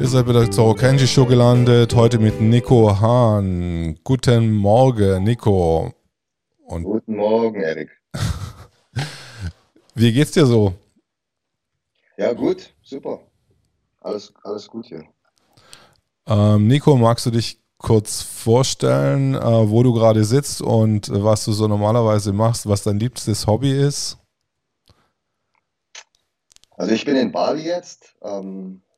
Ihr seid bei der Zoro Kenji Show gelandet, heute mit Nico Hahn. Guten Morgen, Nico. Und Guten Morgen, Erik. Wie geht's dir so? Ja, gut, super. Alles, alles gut hier. Ähm, Nico, magst du dich kurz vorstellen, äh, wo du gerade sitzt und äh, was du so normalerweise machst, was dein liebstes Hobby ist? Also ich bin in Bali jetzt, ähm, äh,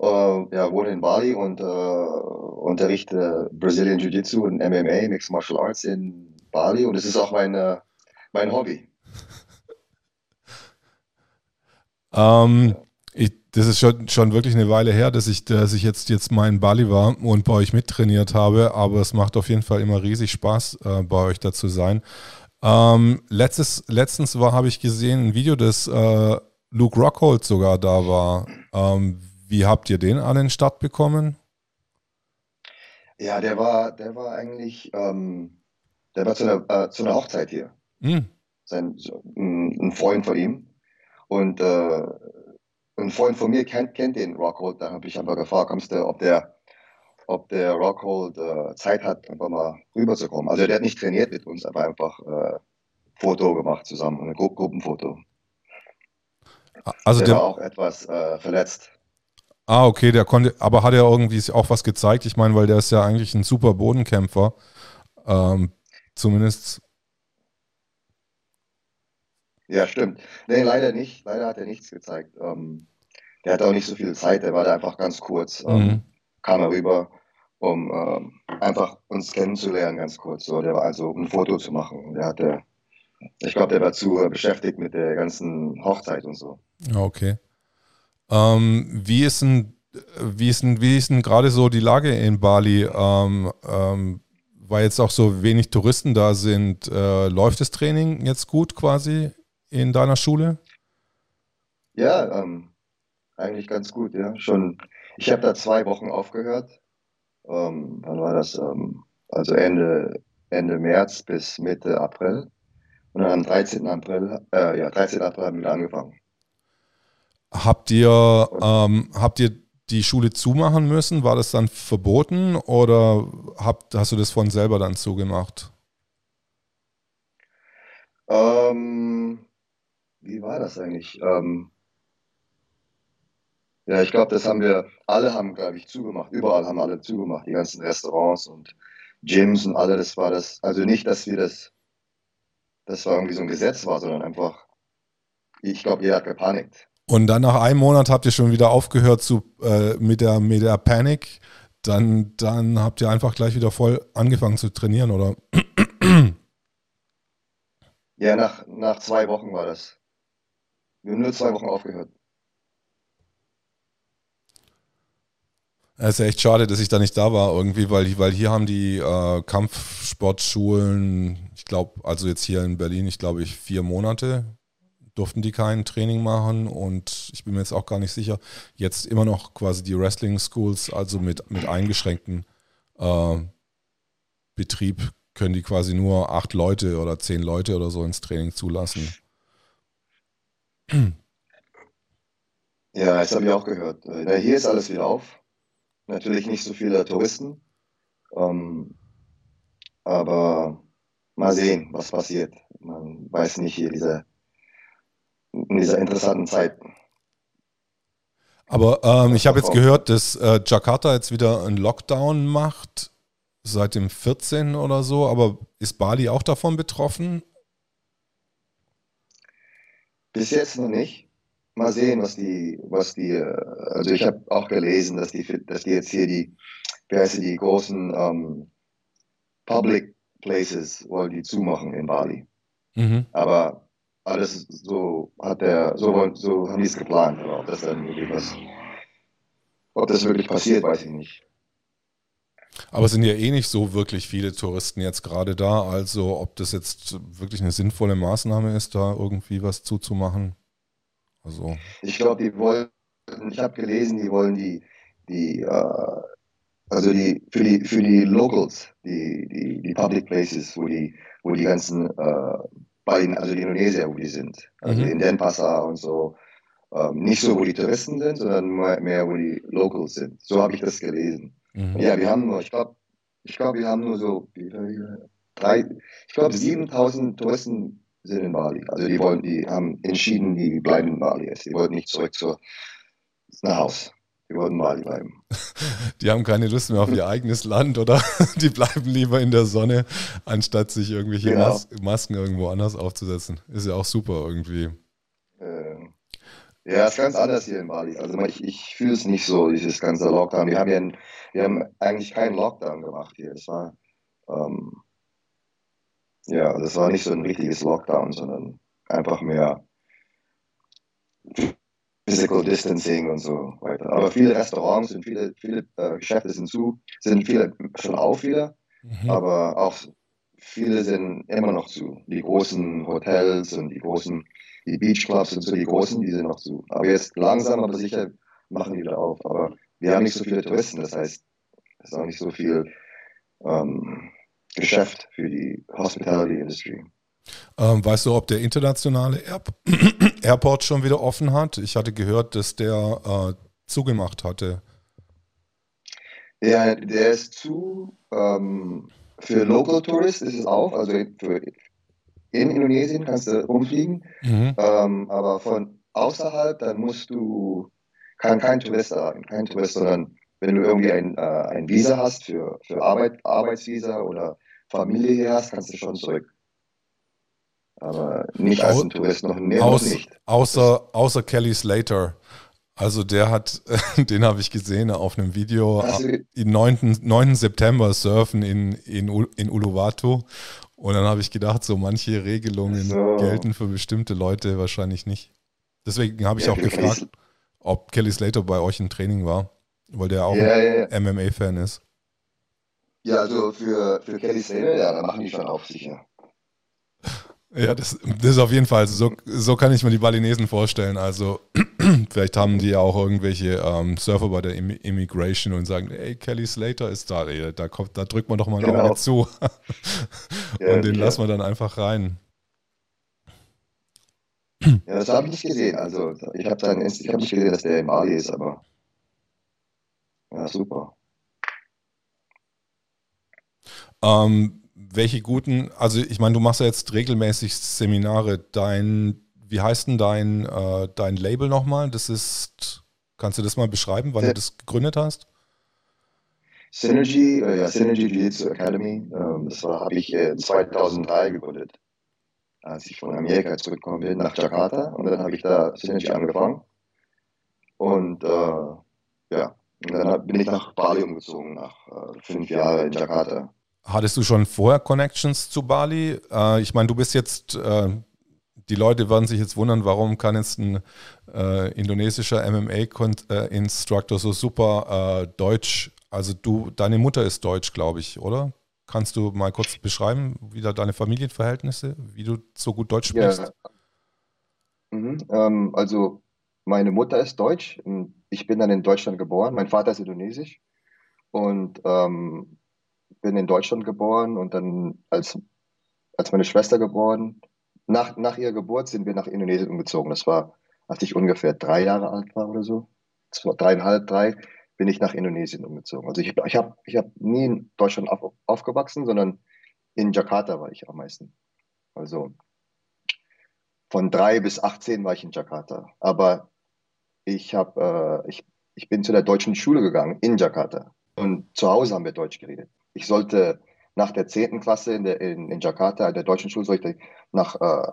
ja, wohne in Bali und äh, unterrichte Brazilian Jiu-Jitsu und MMA, Mixed Martial Arts in Bali und es ist auch mein, äh, mein Hobby. ähm, ich, das ist schon, schon wirklich eine Weile her, dass ich, dass ich jetzt, jetzt mal in Bali war und bei euch mittrainiert habe, aber es macht auf jeden Fall immer riesig Spaß, äh, bei euch da zu sein. Ähm, letztes, letztens habe ich gesehen, ein Video, das äh, Luke Rockhold sogar da war. Ähm, wie habt ihr den an den Start bekommen? Ja, der war, der war eigentlich, ähm, der war zu einer, äh, zu einer Hochzeit hier. Mm. Sein, ein, ein, Freund von ihm. Und äh, ein Freund von mir kennt, kennt den Rockhold. Da habe ich einfach gefragt, kommst du, ob der, ob der Rockhold äh, Zeit hat, einfach mal rüberzukommen. Also der hat nicht trainiert mit uns, aber einfach äh, Foto gemacht zusammen, ein Gru Gruppenfoto. Also der, der war auch etwas äh, verletzt. Ah, okay, der konnte, aber hat er irgendwie auch was gezeigt? Ich meine, weil der ist ja eigentlich ein super Bodenkämpfer. Ähm, zumindest. Ja, stimmt. Nee, leider nicht. Leider hat er nichts gezeigt. Ähm, der hatte auch nicht so viel Zeit, der war da einfach ganz kurz. Ähm, mhm. Kam er rüber, um ähm, einfach uns kennenzulernen, ganz kurz. So, der war also, um ein Foto zu machen. Der hatte, ich glaube, der war zu beschäftigt mit der ganzen Hochzeit und so. Ja, okay. Ähm, wie ist denn, wie ist denn, wie ist denn gerade so die Lage in Bali? Ähm, ähm, weil jetzt auch so wenig Touristen da sind, äh, läuft das Training jetzt gut quasi in deiner Schule? Ja, ähm, eigentlich ganz gut, ja. Schon, ich habe da zwei Wochen aufgehört. Ähm, wann war das? Ähm, also Ende, Ende März bis Mitte April. Und dann am 13. April, äh, ja, 13. April haben wir angefangen. Habt ihr, ähm, habt ihr die Schule zumachen müssen? War das dann verboten oder habt, hast du das von selber dann zugemacht? Ähm, wie war das eigentlich? Ähm, ja, ich glaube, das haben wir, alle haben, glaube ich, zugemacht. Überall haben alle zugemacht, die ganzen Restaurants und Gyms und alle, das war das. Also nicht, dass wir das, das war irgendwie so ein Gesetz war, sondern einfach, ich glaube, jeder hat gepanikt. Und dann nach einem Monat habt ihr schon wieder aufgehört zu, äh, mit, der, mit der Panic. Dann, dann habt ihr einfach gleich wieder voll angefangen zu trainieren, oder? Ja, nach, nach zwei Wochen war das. Wir haben nur zwei Wochen aufgehört. Es ist ja echt schade, dass ich da nicht da war irgendwie, weil, weil hier haben die äh, Kampfsportschulen, ich glaube, also jetzt hier in Berlin, ich glaube ich vier Monate durften die kein Training machen und ich bin mir jetzt auch gar nicht sicher. Jetzt immer noch quasi die Wrestling Schools, also mit, mit eingeschränkten äh, Betrieb, können die quasi nur acht Leute oder zehn Leute oder so ins Training zulassen. Ja, das habe ich auch gehört. Äh, hier ist alles wieder auf. Natürlich nicht so viele Touristen. Ähm, aber mal sehen, was passiert. Man weiß nicht hier, diese in dieser interessanten Zeit. Aber ähm, ich habe jetzt gehört, dass äh, Jakarta jetzt wieder einen Lockdown macht, seit dem 14. oder so. Aber ist Bali auch davon betroffen? Bis jetzt noch nicht. Mal sehen, was die, was die, äh, also ich habe auch gelesen, dass die, dass die jetzt hier die, wie heißt die, großen ähm, Public Places wollen die zumachen in Bali. Mhm. Aber alles so hat der, so, so haben die es geplant. Aber ob das dann wirklich was, ob das wirklich passiert, weiß ich nicht. Aber es sind ja eh nicht so wirklich viele Touristen jetzt gerade da. Also ob das jetzt wirklich eine sinnvolle Maßnahme ist, da irgendwie was zuzumachen. Also. Ich glaube, die wollen, ich habe gelesen, die wollen die, die, äh, also die, für die, für die Locals, die, die, die Public Places, wo die, wo die ganzen äh, bei den, also die Indonesier, wo die sind. Also mhm. in Denpasar und so. ähm, nicht so, wo die Touristen sind, sondern mehr, mehr wo die Locals sind. So habe ich das gelesen. Mhm. Ja, wir haben nur, ich glaube, ich glaube, wir haben nur so drei, ich glaube, 7000 Touristen sind in Bali. Also die wollen, die haben entschieden, die bleiben in Bali. Die wollten nicht zurück zu, nach Haus. Die wollten Bali bleiben. Die haben keine Lust mehr auf ihr eigenes Land, oder? Die bleiben lieber in der Sonne, anstatt sich irgendwelche genau. Mas Masken irgendwo anders aufzusetzen. Ist ja auch super irgendwie. Ähm, ja, ist ganz anders hier in Bali. Also ich, ich fühle es nicht so, dieses ganze Lockdown. Wir haben, ja, wir haben eigentlich keinen Lockdown gemacht hier. Es war, ähm, ja, das war nicht so ein richtiges Lockdown, sondern einfach mehr Physical Distancing und so weiter. Aber viele Restaurants und viele, viele äh, Geschäfte sind zu, sind viele schon auf wieder, mhm. aber auch viele sind immer noch zu. Die großen Hotels und die großen die Beachclubs und so, die großen, die sind noch zu. Aber jetzt langsam, aber sicher machen die wieder auf. Aber wir haben nicht so viele Touristen, das heißt, es ist auch nicht so viel ähm, Geschäft für die Hospitality Industry. Ähm, weißt du, ob der internationale Air Airport schon wieder offen hat? Ich hatte gehört, dass der äh, zugemacht hatte. Ja, der ist zu. Ähm, für Local Tourists ist es auf, also für in Indonesien kannst du rumfliegen, mhm. ähm, aber von außerhalb, dann musst du, kann kein Tourist sein, kein Tourist, sondern wenn du irgendwie ein, äh, ein Visa hast für, für Arbeit, Arbeitsvisa oder Familie hier hast, kannst du schon zurück. Aber nicht als ein Tourist, noch, nee, Aus, noch nicht. Außer, außer Kelly Slater. Also der hat, den habe ich gesehen auf einem Video, also, 9. 9. September surfen in, in, in Uluwatu und dann habe ich gedacht, so manche Regelungen so. gelten für bestimmte Leute wahrscheinlich nicht. Deswegen habe ich ja, auch gefragt, Kelly ob Kelly Slater bei euch im Training war, weil der auch ja, ja, MMA-Fan ist. Ja, also für, für Kelly Slater, ja, da machen die schon auf sicher. Ja, das, das ist auf jeden Fall, so, so kann ich mir die Balinesen vorstellen. Also, vielleicht haben die ja auch irgendwelche ähm, Surfer bei der Immigration und sagen: Ey, Kelly Slater ist da, ey, da, kommt, da drückt man doch mal genau. Auge zu. ja, und den ja. lassen wir dann einfach rein. Ja, das habe ich nicht gesehen. Also, ich habe hab nicht gesehen, dass der im Ali ist, aber. Ja, super. Ähm, welche guten, also ich meine, du machst ja jetzt regelmäßig Seminare. Dein, wie heißt denn dein, äh, dein Label nochmal? Das ist, kannst du das mal beschreiben, wann ja. du das gegründet hast? Synergy, äh, ja, Synergy Jiu-Jitsu Academy. Ähm, das habe ich äh, 2003 gegründet, als ich von Amerika zurückgekommen bin nach Jakarta. Und dann habe ich da Synergy angefangen. Und äh, ja, und dann bin ich nach Bali umgezogen, nach äh, fünf Jahren in Jakarta. Hattest du schon vorher Connections zu Bali? Äh, ich meine, du bist jetzt, äh, die Leute werden sich jetzt wundern, warum kann jetzt ein äh, indonesischer MMA-Instructor so super äh, Deutsch, also du, deine Mutter ist Deutsch, glaube ich, oder? Kannst du mal kurz beschreiben, wie da deine Familienverhältnisse, wie du so gut Deutsch sprichst? Ja. Mhm, ähm, also meine Mutter ist Deutsch. Ich bin dann in Deutschland geboren. Mein Vater ist indonesisch. Und ähm, bin in Deutschland geboren und dann als, als meine Schwester geboren, nach, nach ihrer Geburt sind wir nach Indonesien umgezogen. Das war, als ich ungefähr drei Jahre alt war oder so, zwei, dreieinhalb, drei, bin ich nach Indonesien umgezogen. Also ich, ich habe ich hab nie in Deutschland auf, aufgewachsen, sondern in Jakarta war ich am meisten. Also von drei bis 18 war ich in Jakarta. Aber ich, hab, äh, ich, ich bin zu der deutschen Schule gegangen in Jakarta. Und zu Hause haben wir Deutsch geredet ich sollte nach der 10. Klasse in, der, in, in Jakarta, in der deutschen Schule, sollte nach äh,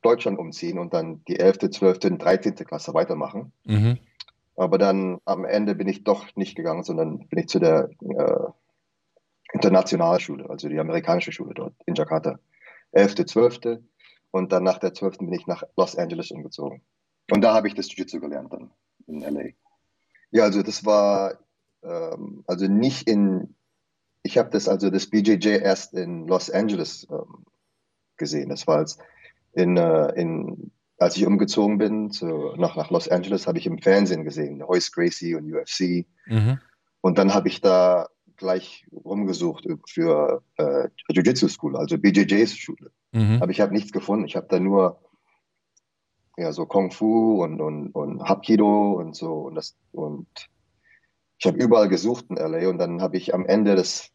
Deutschland umziehen und dann die 11., 12., 13. Klasse weitermachen. Mhm. Aber dann am Ende bin ich doch nicht gegangen, sondern bin ich zu der äh, Internationalschule, also die amerikanische Schule dort in Jakarta. 11., 12. Und dann nach der 12. bin ich nach Los Angeles umgezogen. Und da habe ich das Jiu-Jitsu gelernt dann in LA. Ja, also das war ähm, also nicht in ich habe das also das BJJ erst in Los Angeles ähm, gesehen. Das war als in, äh, in als ich umgezogen bin zu, nach, nach Los Angeles, habe ich im Fernsehen gesehen, Hoist Gracie und UFC. Mhm. Und dann habe ich da gleich rumgesucht für äh, Jiu-Jitsu School, also BJJs Schule. Mhm. Aber ich habe nichts gefunden. Ich habe da nur ja, so Kung Fu und, und, und Hapkido und so. Und, das, und ich habe überall gesucht in LA und dann habe ich am Ende das,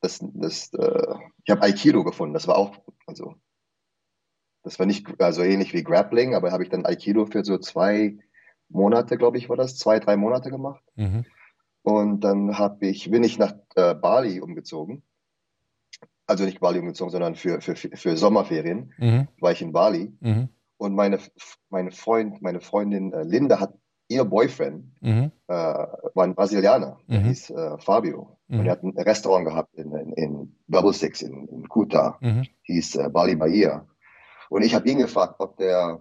das, das äh, ich habe Aikido gefunden. Das war auch, also, das war nicht, also ähnlich wie Grappling, aber habe ich dann Aikido für so zwei Monate, glaube ich, war das, zwei, drei Monate gemacht. Mhm. Und dann habe ich, bin ich nach äh, Bali umgezogen. Also nicht Bali umgezogen, sondern für, für, für Sommerferien mhm. war ich in Bali. Mhm. Und meine, meine, Freund, meine Freundin äh, Linda hat ihr Boyfriend, mhm. äh, war ein Brasilianer, der mhm. hieß äh, Fabio. Und er mhm. hat ein Restaurant gehabt in, in, in Bubble Six in, in Kuta, mhm. hieß äh, Bali Bahia. Und ich habe ihn gefragt, ob der,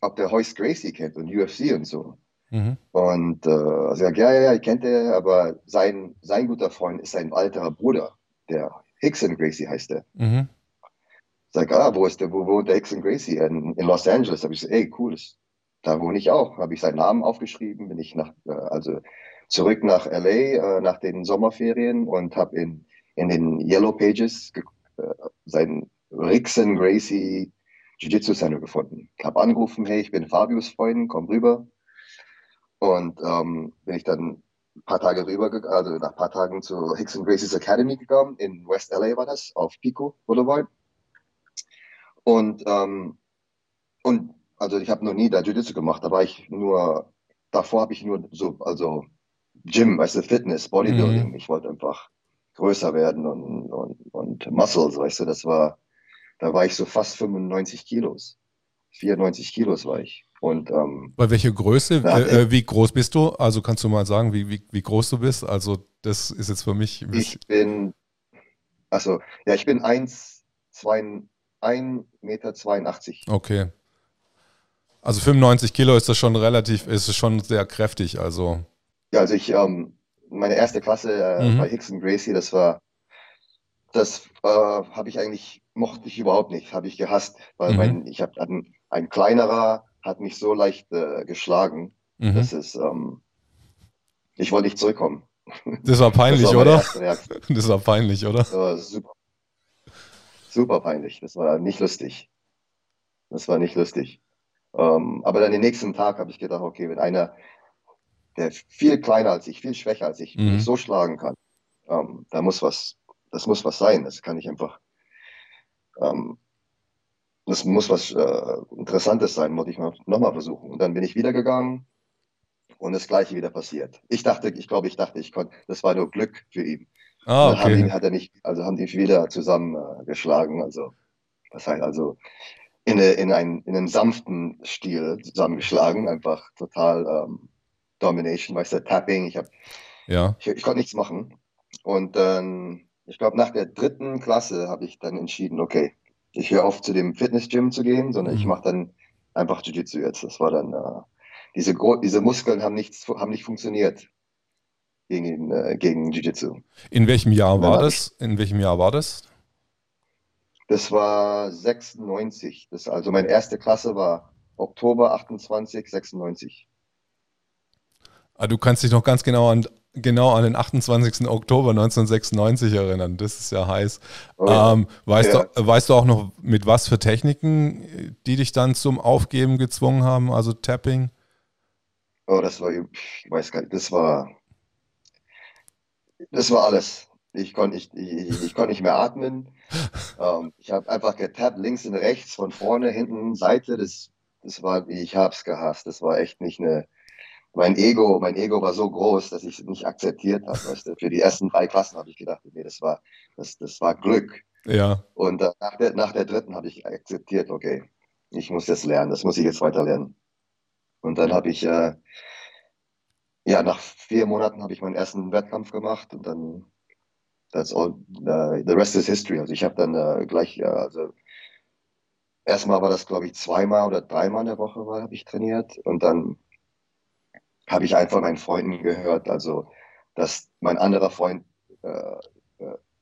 ob der Hoist Gracie kennt und UFC und so. Mhm. Und äh, er sagt, ja, ja, ja, ich kennt er, aber sein, sein guter Freund ist sein alterer Bruder, der Hickson Gracie heißt er. Mhm. Sag, ah, wo ist der, wo wohnt der Hickson Gracie? In, in Los Angeles. Habe ich gesagt, ey, cool, das, da wohne ich auch. Habe ich seinen Namen aufgeschrieben, bin ich nach, äh, also zurück nach LA äh, nach den Sommerferien und habe in, in den Yellow Pages äh, seinen Rickson Gracie Jiu-Jitsu Center gefunden. Habe angerufen, hey, ich bin Fabius Freund, komm rüber. Und ähm, bin ich dann ein paar Tage rüber, also nach ein paar Tagen zu Hickson Gracie's Academy gegangen. In West LA war das, auf Pico Boulevard. Und, ähm, und also ich habe noch nie da Jiu-Jitsu gemacht, da war ich nur, davor habe ich nur so, also Gym, weißt du, Fitness, Bodybuilding. Mhm. Ich wollte einfach größer werden und, und, und Muscles, weißt du, das war, da war ich so fast 95 Kilos. 94 Kilos war ich. Und, ähm, Bei welcher Größe? Äh, wie groß bist du? Also kannst du mal sagen, wie, wie, wie groß du bist? Also das ist jetzt für mich. Ich bin, also ja, ich bin 1, 2, 1,82 Meter. Okay. Also 95 Kilo ist das schon relativ, ist es schon sehr kräftig, also. Ja, also ich, ähm, meine erste Klasse äh, mhm. bei Hickson Gracie, das war, das äh, habe ich eigentlich, mochte ich überhaupt nicht, habe ich gehasst, weil mhm. mein, ich habe ein, ein kleinerer hat mich so leicht äh, geschlagen, mhm. das ist, ähm, ich wollte nicht zurückkommen. Das war peinlich, das war oder? Das war peinlich, oder? Das war super super peinlich. Das war nicht lustig. Das war nicht lustig. Ähm, aber dann den nächsten Tag habe ich gedacht, okay, wenn einer, der viel kleiner als ich, viel schwächer als ich, mhm. mich so schlagen kann, ähm, da muss was, das muss was sein. Das kann ich einfach, ähm, das muss was äh, Interessantes sein, wollte ich mal nochmal versuchen. Und dann bin ich wieder gegangen und das Gleiche wieder passiert. Ich dachte, ich glaube, ich dachte, ich konnte, das war nur Glück für ihn. Ah, okay. Haben die, hat er nicht, also haben die wieder zusammengeschlagen. Äh, also, das heißt also in, eine, in, ein, in einem sanften Stil zusammengeschlagen, einfach total ähm, Domination, weißt du, Tapping. Ich, hab, ja. ich, ich konnte nichts machen. Und dann, ich glaube, nach der dritten Klasse habe ich dann entschieden, okay, ich höre auf zu dem Fitnessgym zu gehen, sondern mhm. ich mache dann einfach Jiu-Jitsu jetzt. Das war dann, äh, diese, diese Muskeln haben, nichts, haben nicht funktioniert gegen, äh, gegen Jiu-Jitsu. In welchem Jahr war das? In welchem Jahr war das? Das war 96. Das, also meine erste Klasse war Oktober 28, 96. Ah, du kannst dich noch ganz genau an, genau an den 28. Oktober 1996 erinnern. Das ist ja heiß. Oh, ähm, weißt, ja. du, weißt du auch noch, mit was für Techniken, die dich dann zum Aufgeben gezwungen haben, also Tapping? Oh, das war, ich weiß gar nicht, das war das war alles. Ich konnte ich, ich, ich konnt nicht mehr atmen. ähm, ich habe einfach getappt, links und rechts, von vorne, hinten, Seite. Das, das war, ich hab's gehasst. Das war echt nicht eine. Mein Ego, mein Ego war so groß, dass ich es nicht akzeptiert habe. Weißt du? Für die ersten drei Klassen habe ich gedacht, nee, das war, das, das war Glück. Ja. Und äh, nach, der, nach der dritten habe ich akzeptiert, okay, ich muss das lernen, das muss ich jetzt weiter lernen. Und dann habe ich äh, ja, nach vier Monaten habe ich meinen ersten Wettkampf gemacht und dann that's all, uh, the rest is history. Also ich habe dann uh, gleich, uh, also erstmal war das, glaube ich, zweimal oder dreimal in der Woche habe ich trainiert und dann habe ich einfach meinen Freunden gehört, also dass mein anderer Freund,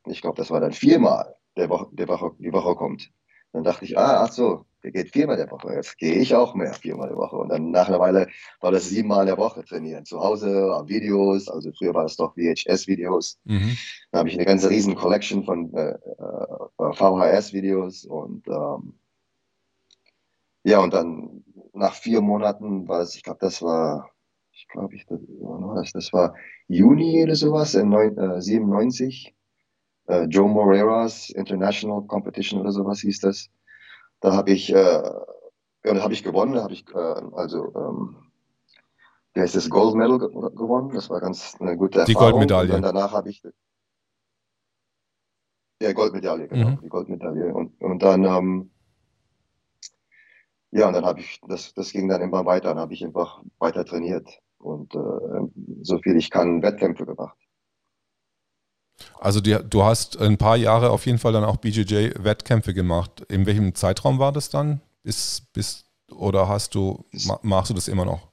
ich glaube, das war dann viermal der Woche, der Woche, die Woche kommt. Dann dachte ich, ah, ach so, der geht viermal der Woche. Jetzt gehe ich auch mehr viermal der Woche. Und dann nach einer Weile war das siebenmal der Woche trainieren. Zu Hause, auf Videos. Also früher war das doch VHS-Videos. Mhm. Da habe ich eine ganze riesen Collection von äh, äh, VHS-Videos und ähm, ja, und dann nach vier Monaten war es, ich glaube, das war, ich glaube, ich, das, das war Juni oder sowas, in neun, äh, 97. Äh, Joe Moreira's International Competition oder sowas hieß das. Da habe ich, äh, ja, da habe ich gewonnen, da habe ich, äh, also, ähm, wie heißt das, Gold Medal gewonnen. Das war ganz eine gute Erfahrung. Die Goldmedaille. Und danach habe ich, ja, Goldmedaille, genau, mhm. die Goldmedaille. Und, und dann, ähm, ja, und dann habe ich, das, das ging dann immer weiter, dann habe ich einfach weiter trainiert und äh, so viel ich kann Wettkämpfe gemacht. Also die, du hast ein paar Jahre auf jeden Fall dann auch BJJ-Wettkämpfe gemacht. In welchem Zeitraum war das dann? Bis, bis, oder hast du, machst du das immer noch?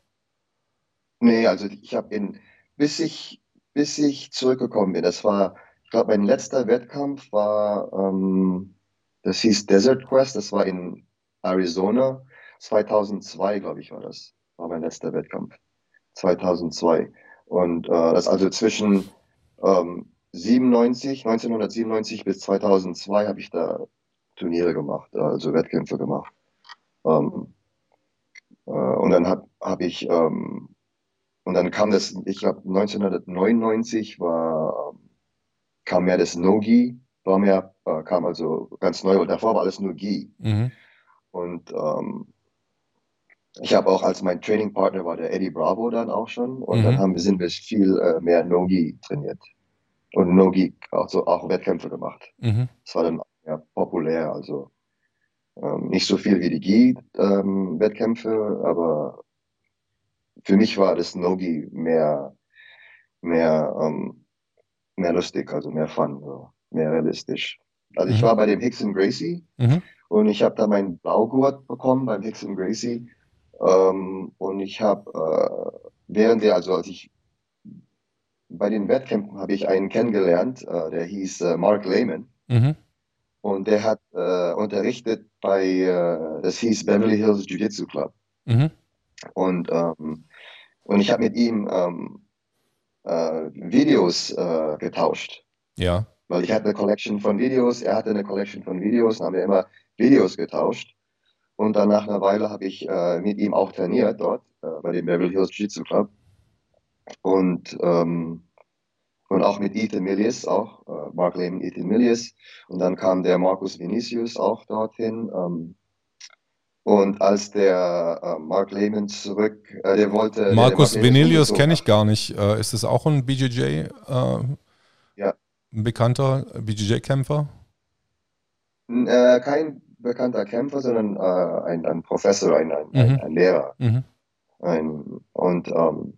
Nee, also ich habe in, bis ich, bis ich zurückgekommen bin, das war, ich glaube, mein letzter Wettkampf war, ähm, das hieß Desert Quest, das war in Arizona. 2002, glaube ich, war das. War mein letzter Wettkampf. 2002. Und äh, das also zwischen ähm, 97, 1997 bis 2002 habe ich da Turniere gemacht, also Wettkämpfe gemacht. Ähm, äh, und dann habe hab ich, ähm, und dann kam das, ich glaube 1999 war, kam mehr das No-Gi, war mehr, äh, kam also ganz neu und davor war alles nur Gi. Mhm. Und ähm, ich habe auch als mein Trainingpartner war der Eddie Bravo dann auch schon und mhm. dann haben wir, sind wir viel äh, mehr Nogi trainiert und Nogi also auch Wettkämpfe gemacht. Mhm. Das war dann ja, populär, also ähm, nicht so viel wie die Gi-Wettkämpfe, ähm, aber für mich war das Nogi mehr mehr ähm, mehr lustig, also mehr Fun, so, mehr realistisch. Also ich mhm. war bei dem Hickson Gracie mhm. und ich habe da meinen Blaugurt bekommen beim Hickson Gracie ähm, und ich habe, äh, während der, also als ich bei den Wettkämpfen habe ich einen kennengelernt, äh, der hieß äh, Mark Lehman. Mhm. Und der hat äh, unterrichtet bei, äh, das hieß Beverly Hills Jiu-Jitsu Club. Mhm. Und, ähm, und ich habe mit ihm ähm, äh, Videos äh, getauscht. Ja. Weil ich hatte eine Collection von Videos, er hatte eine Collection von Videos, haben wir immer Videos getauscht. Und dann nach einer Weile habe ich mit ihm auch trainiert dort, bei dem Beverly Hills Jiu-Jitsu Club. Und, ähm, und auch mit Ethan Milius, auch äh, Mark Lehman, Ethan Milius. Und dann kam der Marcus Vinicius auch dorthin. Ähm, und als der äh, Mark Lehman zurück, äh, der wollte. Marcus Vinicius kenne ich gar nicht. Äh, ist das auch ein BJJ? Äh, ja. Ein bekannter BJJ-Kämpfer? kein bekannter Kämpfer, sondern äh, ein, ein, Professor, ein, ein, mhm. ein Lehrer. Mhm. Ein, und ähm,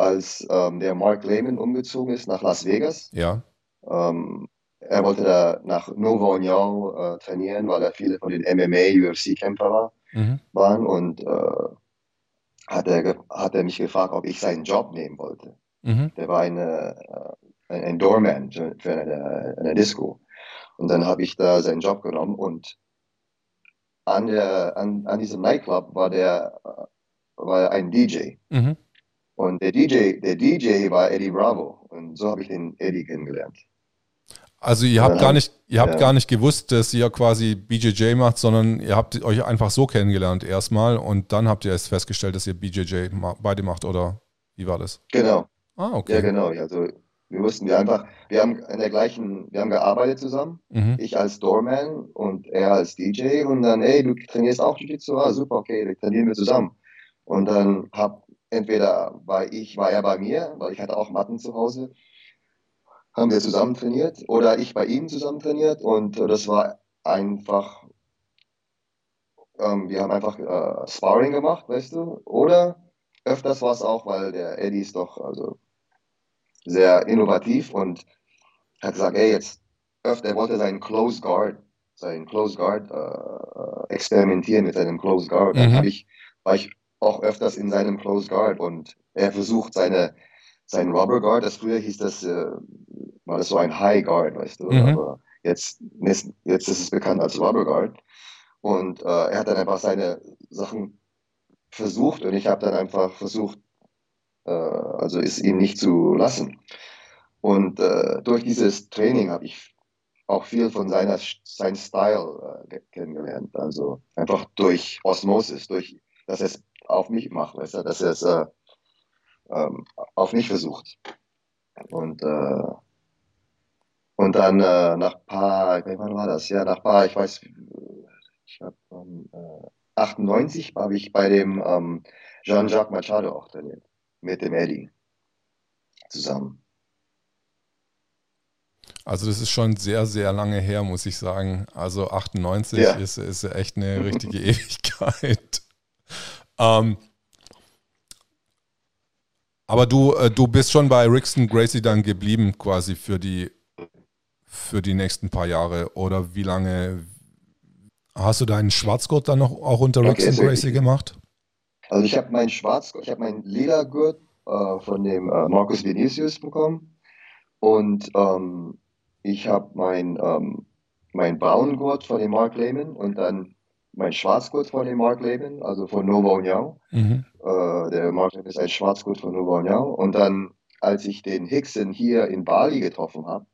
als ähm, der Mark Lehman umgezogen ist nach Las Vegas, ja. ähm, er wollte da nach Novo Union äh, trainieren, weil da viele von den MMA, UFC-Kämpfer war, mhm. waren und äh, hat, er, hat er mich gefragt, ob ich seinen Job nehmen wollte. Mhm. Der war eine, äh, ein, ein Doorman für eine, eine Disco. Und dann habe ich da seinen Job genommen und an, der, an, an diesem Nightclub war der war ein DJ. Mhm. Und der DJ, der DJ war Eddie Bravo. Und so habe ich den Eddie kennengelernt. Also ihr habt gar nicht, ihr habt ja. gar nicht gewusst, dass ihr quasi BJJ macht, sondern ihr habt euch einfach so kennengelernt erstmal und dann habt ihr erst festgestellt, dass ihr BJJ beide macht oder wie war das? Genau. Ah, okay. Ja, genau. Also wir wussten wir einfach, wir haben in der gleichen, wir haben gearbeitet zusammen. Mhm. Ich als Doorman und er als DJ und dann, ey, du trainierst auch Jiu-Jitsu, ah, super, okay, dann trainieren wir zusammen. Und dann hab, entweder war ich, war er bei mir, weil ich hatte auch Matten zu Hause, haben wir zusammen trainiert oder ich bei ihm zusammen trainiert und das war einfach, ähm, wir haben einfach äh, Sparring gemacht, weißt du, oder öfters war es auch, weil der Eddie ist doch, also sehr innovativ und hat gesagt, ey, jetzt öfter, er wollte seinen Close Guard, seinen Close Guard äh, experimentieren mit seinem Close Guard. Mhm. Dann ich, war ich auch öfters in seinem Close Guard und er versucht seine, seinen Rubber Guard, das früher hieß das, äh, war das so ein High Guard, weißt du, mhm. aber jetzt, jetzt ist es bekannt als Rubber Guard. Und äh, er hat dann einfach seine Sachen versucht und ich habe dann einfach versucht, äh, also ist ihn nicht zu lassen. Und äh, durch dieses Training habe ich auch viel von seiner, sein Style äh, kennengelernt. Also einfach durch Osmosis, durch, dass es auf mich macht, weißt du, dass er es äh, ähm, auf mich versucht. Und, äh, und dann äh, nach paar, wann war das? Ja, nach paar, ich weiß, ich habe ähm, 98 habe ich bei dem ähm, Jean-Jacques Machado auch trainiert, mit dem Eddie zusammen. Also das ist schon sehr, sehr lange her, muss ich sagen. Also 98 ja. ist, ist echt eine richtige Ewigkeit. Ähm, aber du, äh, du bist schon bei Rickson Gracie dann geblieben, quasi für die, für die nächsten paar Jahre. Oder wie lange hast du deinen Schwarzgurt dann noch auch unter okay, Rickson Gracie gemacht? Also ich habe meinen Schwarzgurt, ich habe meinen Ledergurt äh, von dem äh, Markus Vinicius bekommen. Und ähm, ich habe mein, ähm, mein Braungurt von dem Mark Lehman und dann mein Schwarzgurt von dem Mark Lehman, also von Nova União. Mhm. Äh, der Mark Lehman ist ein Schwarzgurt von Nova União. Und dann, als ich den Hickson hier in Bali getroffen habe,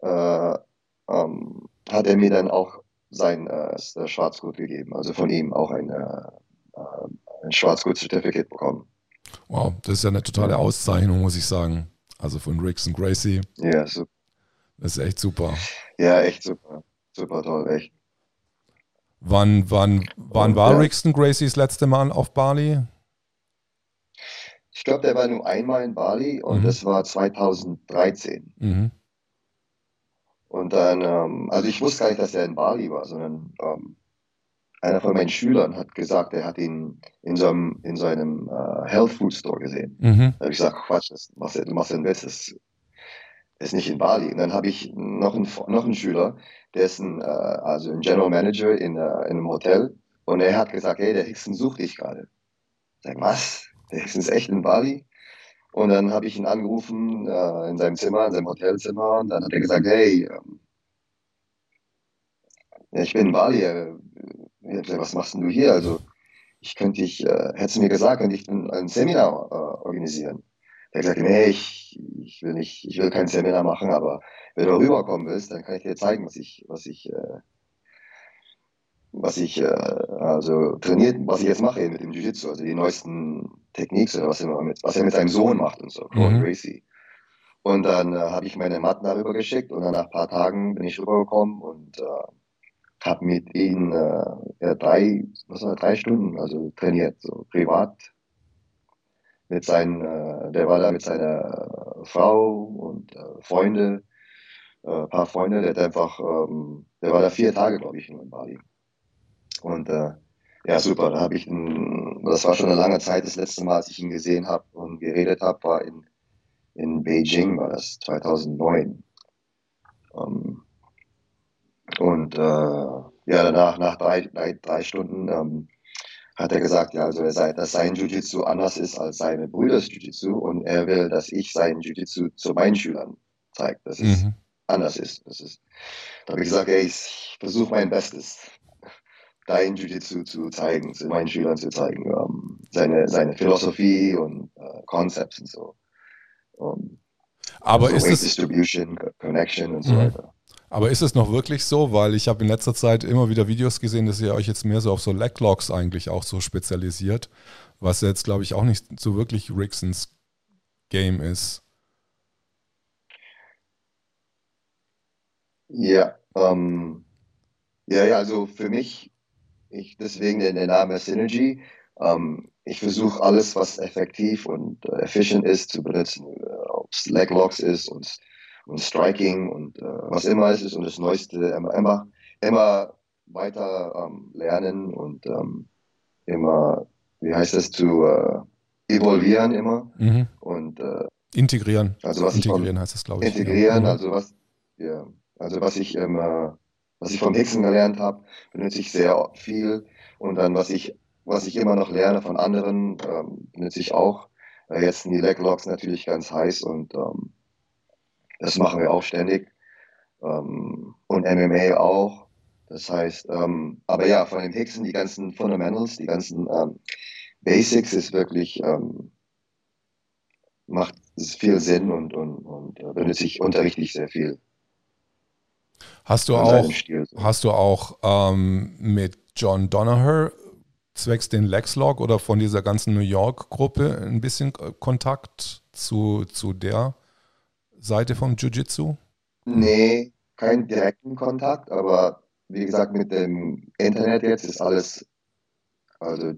äh, ähm, hat er mir dann auch sein äh, Schwarzgurt gegeben, also von ihm auch ein, äh, äh ein Schwarzgurt-Zertifikat bekommen. Wow, das ist ja eine totale Auszeichnung, muss ich sagen. Also von Ricks und Gracie. Ja, super. Das ist echt super. Ja, echt super. Super toll, echt. Wann, wann, wann war ja. Rixton Gracie das letzte Mal auf Bali? Ich glaube, der war nur einmal in Bali und mhm. das war 2013. Mhm. Und dann, ähm, also ich wusste gar nicht, dass er in Bali war, sondern ähm, einer von meinen Schülern hat gesagt, er hat ihn in so einem, in so einem uh, Health Food Store gesehen. Mhm. Da habe ich gesagt, Quatsch, das machst du, du machst einen Witz, das ist nicht in Bali. Und dann habe ich noch einen, noch einen Schüler, der ist ein, äh, also ein General Manager in, äh, in einem Hotel und er hat gesagt, hey, der Hickson sucht dich gerade. Ich sage, was? Der Hickson ist echt in Bali? Und dann habe ich ihn angerufen äh, in seinem Zimmer, in seinem Hotelzimmer und dann hat er gesagt, hey, ähm, ich bin in Bali. Äh, gesagt, was machst du hier? Also ich könnte dich, äh, hättest du mir gesagt, könnte ich ein, ein Seminar äh, organisieren. Er hat gesagt, nee, ich, ich will nicht, ich will kein Seminar machen, aber wenn du rüberkommen willst, dann kann ich dir zeigen, was ich, was ich, äh, was ich äh, also trainiert, was ich jetzt mache mit dem Jiu-Jitsu, also die neuesten Techniks oder was er mit, was er mit seinem Sohn macht und so, mhm. Gracie. Und dann äh, habe ich meine Matten darüber geschickt und dann nach ein paar Tagen bin ich rübergekommen und äh, habe mit ihm äh, drei, was war, drei Stunden also trainiert, so privat mit seinen, äh, der war da mit seiner Frau und äh, Freunde, äh, paar Freunde, der hat einfach, ähm, der war da vier Tage, glaube ich, in Bali. Und äh, ja, super, da habe ich, ein, das war schon eine lange Zeit, das letzte Mal, als ich ihn gesehen habe und geredet habe, war in, in Beijing, war das 2009. Ähm, und äh, ja, danach, nach drei, drei, drei Stunden, ähm, hat er gesagt, ja, also er sei, dass sein Jiu-Jitsu anders ist als seine Brüders Jiu-Jitsu und er will, dass ich sein Jiu-Jitsu zu meinen Schülern zeige, dass es mhm. anders ist. Das ist. Da habe ich gesagt, ey, ich versuche mein Bestes, dein Jiu-Jitsu zu zeigen, zu meinen Schülern zu zeigen, um, ähm, seine, seine Philosophie und uh, Concepts und so. Um, Aber so ist es Distribution, Connection und so mhm. weiter. Aber ist es noch wirklich so? Weil ich habe in letzter Zeit immer wieder Videos gesehen, dass ihr euch jetzt mehr so auf so Leglogs eigentlich auch so spezialisiert, was jetzt, glaube ich, auch nicht so wirklich Rixons Game ist. Ja, ähm, ja, ja, also für mich, ich, deswegen der, Name Synergy. Ähm, ich versuche alles, was effektiv und äh, efficient ist, zu benutzen, äh, ob es Leglogs ist und und Striking und äh, was immer es ist und das Neueste immer, immer, weiter ähm, lernen und ähm, immer, wie heißt das, zu äh, evolvieren immer mhm. und äh, integrieren. Also was integrieren von, heißt das, glaube ich. Integrieren, ja. also was, ja, also was ich immer, was ich vom Hexen gelernt habe, benutze ich sehr viel und dann was ich, was ich immer noch lerne von anderen, ähm, benutze ich auch. Äh, jetzt sind die Leglocks natürlich ganz heiß und ähm, das machen wir auch ständig. Ähm, und MMA auch. Das heißt, ähm, aber ja, von den Hexen, die ganzen Fundamentals, die ganzen ähm, Basics ist wirklich, ähm, macht viel Sinn und, und, und äh, benutze ich, unterrichte ich sehr viel. Hast du auch, hast du auch ähm, mit John Donaher zwecks den Lexlog oder von dieser ganzen New York-Gruppe ein bisschen Kontakt zu, zu der Seite vom Jiu-Jitsu? Nee, keinen direkten Kontakt, aber wie gesagt, mit dem Internet jetzt ist alles, also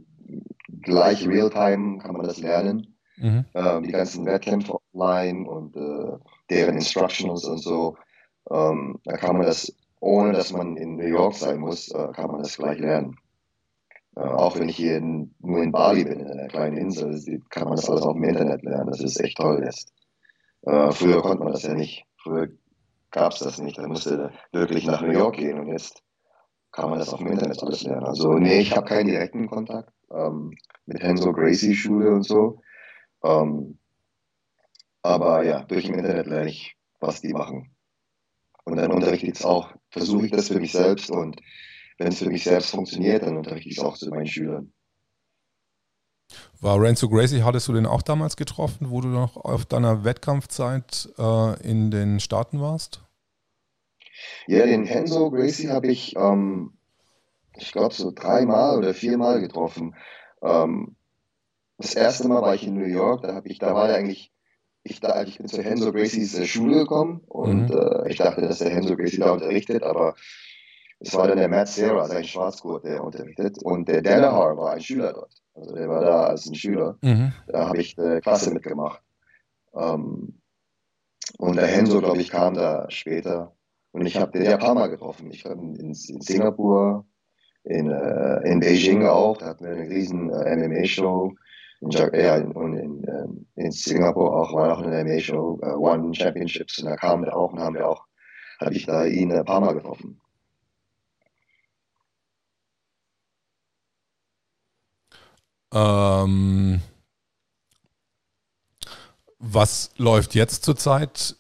gleich real-time kann man das lernen. Mhm. Ähm, die ganzen Wettkämpfe online und äh, deren Instructions und so. Ähm, da kann man das, ohne dass man in New York sein muss, äh, kann man das gleich lernen. Äh, auch wenn ich hier in, nur in Bali bin, in einer kleinen Insel, kann man das alles auf dem Internet lernen. Das ist echt toll jetzt. Äh, früher konnte man das ja nicht. Früher gab es das nicht. Da musste wirklich nach New York gehen und jetzt kann man das auf dem Internet alles lernen. Also nee, ich habe keinen direkten Kontakt ähm, mit Henso Gracie Schule und so. Ähm, aber ja, durch im Internet lerne ich, was die machen. Und dann unterrichte ich es auch, versuche ich das für mich selbst und wenn es für mich selbst funktioniert, dann unterrichte ich es auch zu meinen Schülern. War Renzo Gracie, hattest du den auch damals getroffen, wo du noch auf deiner Wettkampfzeit äh, in den Staaten warst? Ja, den Henzo Gracie habe ich, ähm, ich glaube, so dreimal oder viermal getroffen. Ähm, das erste Mal war ich in New York, da, ich, da war er eigentlich ich, da, ich bin zu Henzo Gracies äh, Schule gekommen und mhm. äh, ich dachte, dass der Henzo Gracie da unterrichtet, aber es war dann der Matt Serra, sein Schwarzgurt, der unterrichtet und der Danaher war ein Schüler dort. Also der war da als ein Schüler. Mhm. Da habe ich eine Klasse mitgemacht. Ähm, und der Henzo, glaube ich, kam da später. Und ich habe den ja ein paar Mal getroffen. Ich habe in, in Singapur, in, äh, in Beijing auch, da hatten wir eine riesen äh, MMA-Show in, ja, und in, ähm, in Singapur auch war noch eine MMA-Show, uh, One Championships, und da kam er auch und haben wir auch, habe ich da ihn ein paar Mal getroffen. Ähm, was läuft jetzt zurzeit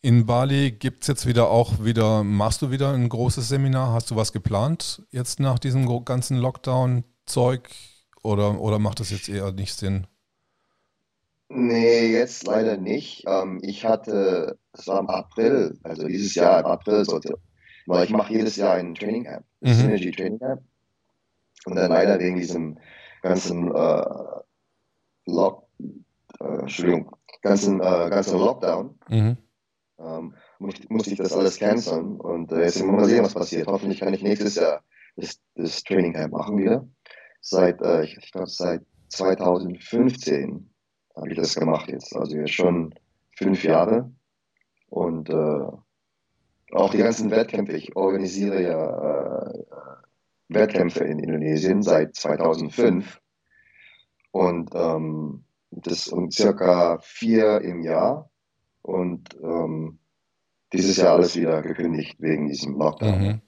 in Bali? Gibt es jetzt wieder auch wieder, machst du wieder ein großes Seminar? Hast du was geplant jetzt nach diesem ganzen Lockdown-Zeug? Oder, oder macht das jetzt eher nicht Sinn? Nee, jetzt leider nicht. Ähm, ich hatte, das war im April, also dieses Jahr im April sollte, weil ich mache jedes Jahr ein Training Camp, mhm. Synergy Training Camp. Und dann leider wegen diesem ganzen äh, Lock, äh, Entschuldigung, ganzen, äh, ganzen Lockdown, mhm. ähm, musste, musste ich das alles canceln. Und äh, jetzt mal sehen, was passiert. Hoffentlich kann ich nächstes Jahr das, das Training Camp machen wieder seit, äh, ich, ich glaube, seit 2015 habe ich das gemacht jetzt. Also jetzt schon fünf Jahre. Und äh, auch die ganzen Wettkämpfe. Ich organisiere ja äh, Wettkämpfe in Indonesien seit 2005. Und ähm, das um circa vier im Jahr. Und ähm, dieses Jahr alles wieder gekündigt wegen diesem Lockdown. Mhm.